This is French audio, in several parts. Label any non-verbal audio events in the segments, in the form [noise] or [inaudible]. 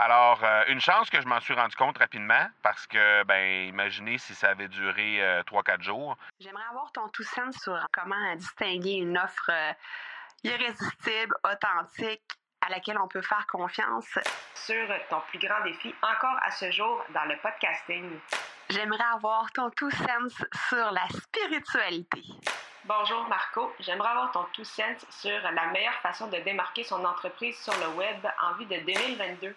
Alors, euh, une chance que je m'en suis rendu compte rapidement parce que, ben, imaginez si ça avait duré euh, 3-4 jours. J'aimerais avoir ton tout sens sur comment distinguer une offre euh, irrésistible, authentique, à laquelle on peut faire confiance. Sur ton plus grand défi encore à ce jour dans le podcasting. J'aimerais avoir ton tout sens sur la spiritualité. Bonjour Marco, j'aimerais avoir ton tout sens sur la meilleure façon de démarquer son entreprise sur le web en vue de 2022.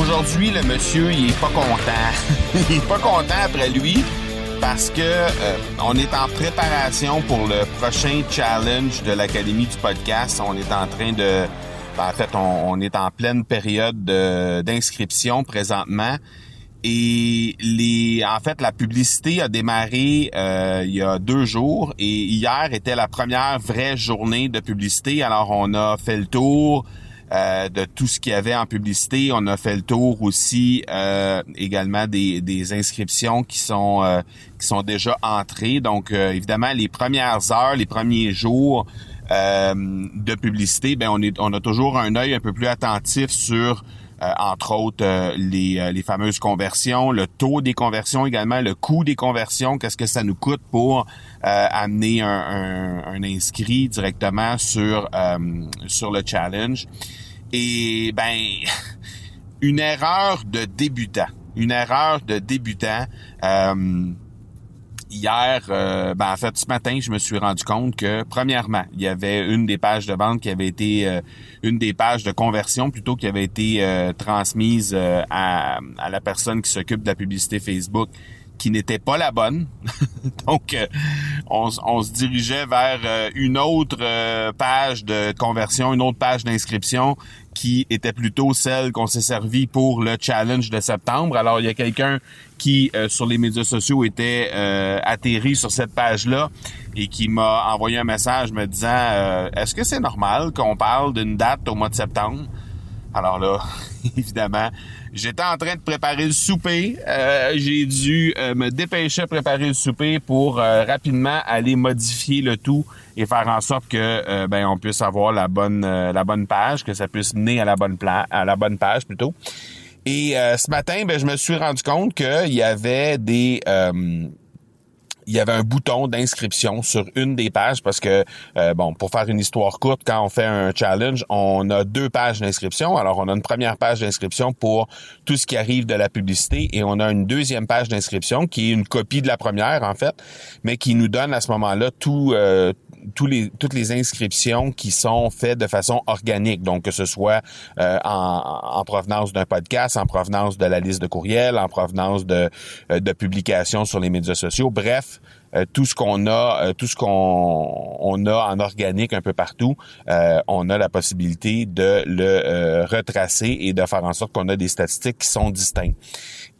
aujourd'hui, le monsieur, il est pas content. [laughs] il est pas content après lui parce que euh, on est en préparation pour le prochain challenge de l'Académie du podcast. On est en train de... ben, en fait, on, est en pleine période de- d'inscription présentement. Et les, en fait, la publicité a démarré euh, il y a deux jours et hier était la première vraie journée de publicité. Alors, on a fait le tour euh, de tout ce qu'il y avait en publicité. On a fait le tour aussi euh, également des, des inscriptions qui sont euh, qui sont déjà entrées. Donc, euh, évidemment, les premières heures, les premiers jours euh, de publicité, ben on est on a toujours un œil un peu plus attentif sur entre autres euh, les, euh, les fameuses conversions, le taux des conversions également, le coût des conversions, qu'est-ce que ça nous coûte pour euh, amener un, inscrit directement sur euh, sur le challenge. Et ben [laughs] une erreur de débutant, une erreur de débutant. euh, hier, euh, ben en fait ce matin, je me suis rendu compte que premièrement, il y avait une des pages de vente qui avait été euh, une des pages de conversion plutôt qui avait été euh, transmise euh, à, à la personne qui s'occupe de la publicité Facebook qui n'était pas la bonne. [laughs] Donc, euh, on, se dirigeait vers euh, une autre euh, page de conversion, une autre page d'inscription qui était plutôt celle qu'on s'est servi pour le challenge de septembre. Alors, il y a quelqu'un qui, sur les médias sociaux, était atterri sur cette page-là et qui m'a envoyé un message me disant Est-ce que c'est normal qu'on parle d'une date au mois de septembre? Alors là, [laughs] évidemment, j'étais en train de préparer le souper. Euh, j'ai dû euh, me dépêcher à préparer le souper pour euh, rapidement aller modifier le tout et faire en sorte que euh, ben on puisse avoir la bonne euh, la bonne page, que ça puisse mener à la bonne pla- à la bonne page plutôt. Et euh, ce matin, ben je me suis rendu compte qu'il y avait des il y avait un bouton d'inscription sur une des pages parce que, euh, bon, pour faire une histoire courte, quand on fait un challenge, on a deux pages d'inscription. Alors, on a une première page d'inscription pour tout ce qui arrive de la publicité et on a une deuxième page d'inscription qui est une copie de la première, en fait, mais qui nous donne à ce moment-là tout... euh, tous les, toutes les inscriptions qui sont faites de façon organique, donc que ce soit euh, en, en provenance d'un podcast, en provenance de la liste de courriels, en provenance de, euh, de publications sur les médias sociaux, bref, euh, tout ce qu'on a, euh, tout ce qu'on on a en organique un peu partout, euh, on a la possibilité de le euh, retracer et de faire en sorte qu'on a des statistiques qui sont distinctes.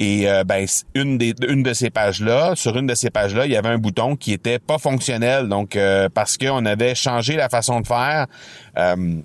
Et euh, ben une des une de ces pages là, sur une de ces pages là, il y avait un bouton qui était pas fonctionnel, donc euh, parce qu'on avait changé la façon de faire. euh,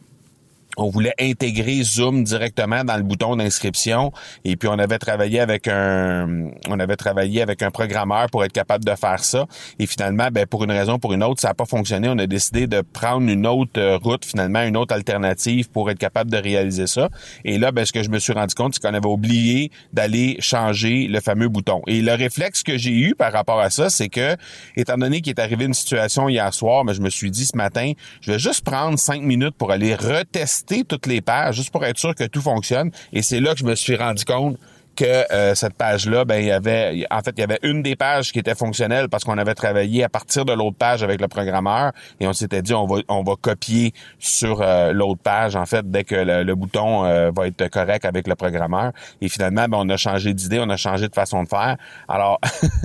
on voulait intégrer Zoom directement dans le bouton d'inscription. Et puis on avait travaillé avec un on avait travaillé avec un programmeur pour être capable de faire ça. Et finalement ben pour une raison ou pour une autre ça n'a pas fonctionné. On a décidé de prendre une autre euh, route finalement une autre alternative pour être capable de réaliser ça. Et là ben ce que je me suis rendu compte c'est qu'on avait oublié d'aller changer le fameux bouton. Et le réflexe que j'ai eu par rapport à ça c'est que étant donné qu'il est arrivé une situation hier soir mais je me suis dit ce matin je vais juste prendre cinq minutes pour aller retester toutes les pages juste pour être sûr que tout fonctionne. Et c'est là que je me suis rendu compte que euh, cette page-là, ben il y avait, en fait, il y avait une des pages qui était fonctionnelle parce qu'on avait travaillé à partir de l'autre page avec le programmeur et on s'était dit on va on va copier sur euh, l'autre page en fait dès que le, le bouton euh, va être correct avec le programmeur. Et finalement, ben, on a changé d'idée, on a changé de façon de faire. Alors,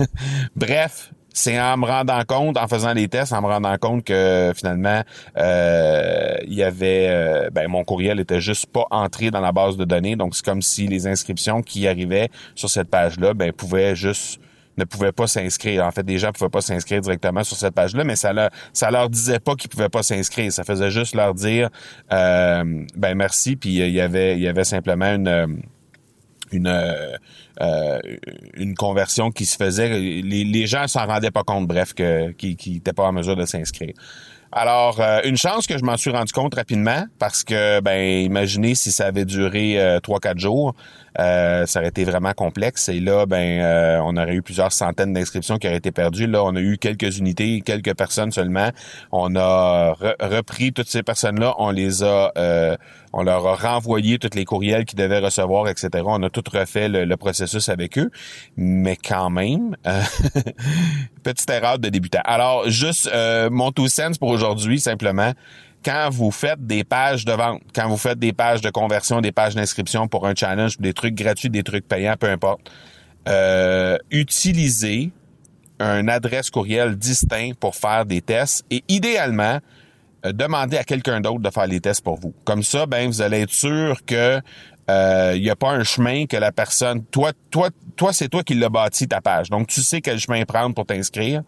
[laughs] bref, c'est en me rendant compte, en faisant les tests, en me rendant compte que finalement, euh, il y avait, euh, ben, mon courriel était juste pas entré dans la base de données. Donc, c'est comme si les inscriptions qui arrivaient sur cette page-là, ben, pouvaient juste ne pouvaient pas s'inscrire. En fait, des gens pouvaient pas s'inscrire directement sur cette page-là, mais ça leur, ça leur disait pas qu'ils pouvaient pas s'inscrire. Ça faisait juste leur dire, euh, ben merci. Puis il y avait, il y avait simplement une une euh, une conversion qui se faisait. Les, les gens s'en rendaient pas compte, bref, que qui n'étaient pas en mesure de s'inscrire. Alors, euh, une chance que je m'en suis rendu compte rapidement parce que, ben, imaginez si ça avait duré euh, trois, quatre jours, euh, ça aurait été vraiment complexe. Et là, ben, on aurait eu plusieurs centaines d'inscriptions qui auraient été perdues. Là, on a eu quelques unités, quelques personnes seulement. On a repris toutes ces personnes-là, on les a, on leur a renvoyé tous les courriels qu'ils devaient recevoir, etc. On a tout refait le, processus avec eux, mais quand même, [laughs] petite erreur de débutant. Alors, juste mon two cents pour aujourd'hui simplement, quand vous faites des pages de vente, quand vous faites des pages de conversion, des pages d'inscription pour un challenge, des trucs gratuits, des trucs payants, peu importe, euh, utilisez un adresse courriel distinct pour faire des tests et idéalement, euh, demandez à quelqu'un d'autre de faire les tests pour vous. Comme ça, ben vous allez être sûr que il euh, n'y a pas un chemin que la personne, toi, toi, toi, c'est toi qui l'as bâti ta page. Donc, tu sais quel chemin prendre pour t'inscrire.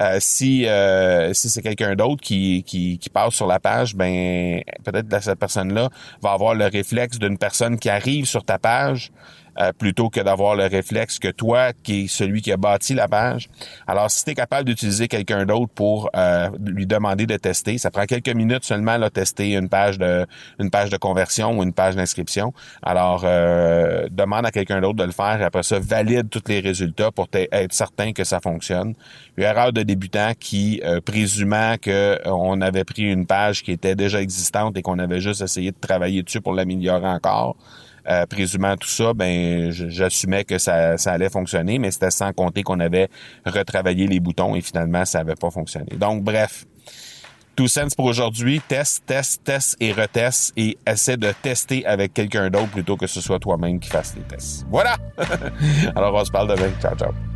Euh, si euh, si c'est quelqu'un d'autre qui, qui, qui passe sur la page, ben peut-être que cette personne-là va avoir le réflexe d'une personne qui arrive sur ta page euh, plutôt que d'avoir le réflexe que toi, qui est celui qui a bâti la page. Alors, si tu es capable d'utiliser quelqu'un d'autre pour euh, lui demander de tester, ça prend quelques minutes seulement là, tester une page de une page de conversion ou une page d'inscription. Alors, euh, demande à quelqu'un d'autre de le faire et après ça, valide tous les résultats pour être certain que ça fonctionne. Une de débutant qui, présumant que on avait pris une page qui était déjà existante et qu'on avait juste essayé de travailler dessus pour l'améliorer encore, euh, présumant tout ça, ben j'assumais que ça, ça allait fonctionner, mais c'était sans compter qu'on avait retravaillé les boutons et finalement ça n'avait pas fonctionné. Donc bref, tout sens pour aujourd'hui, test, test, test et retest et essaie de tester avec quelqu'un d'autre plutôt que ce soit toi-même qui fasse les tests. Voilà. [laughs] Alors on se parle demain. Ciao ciao.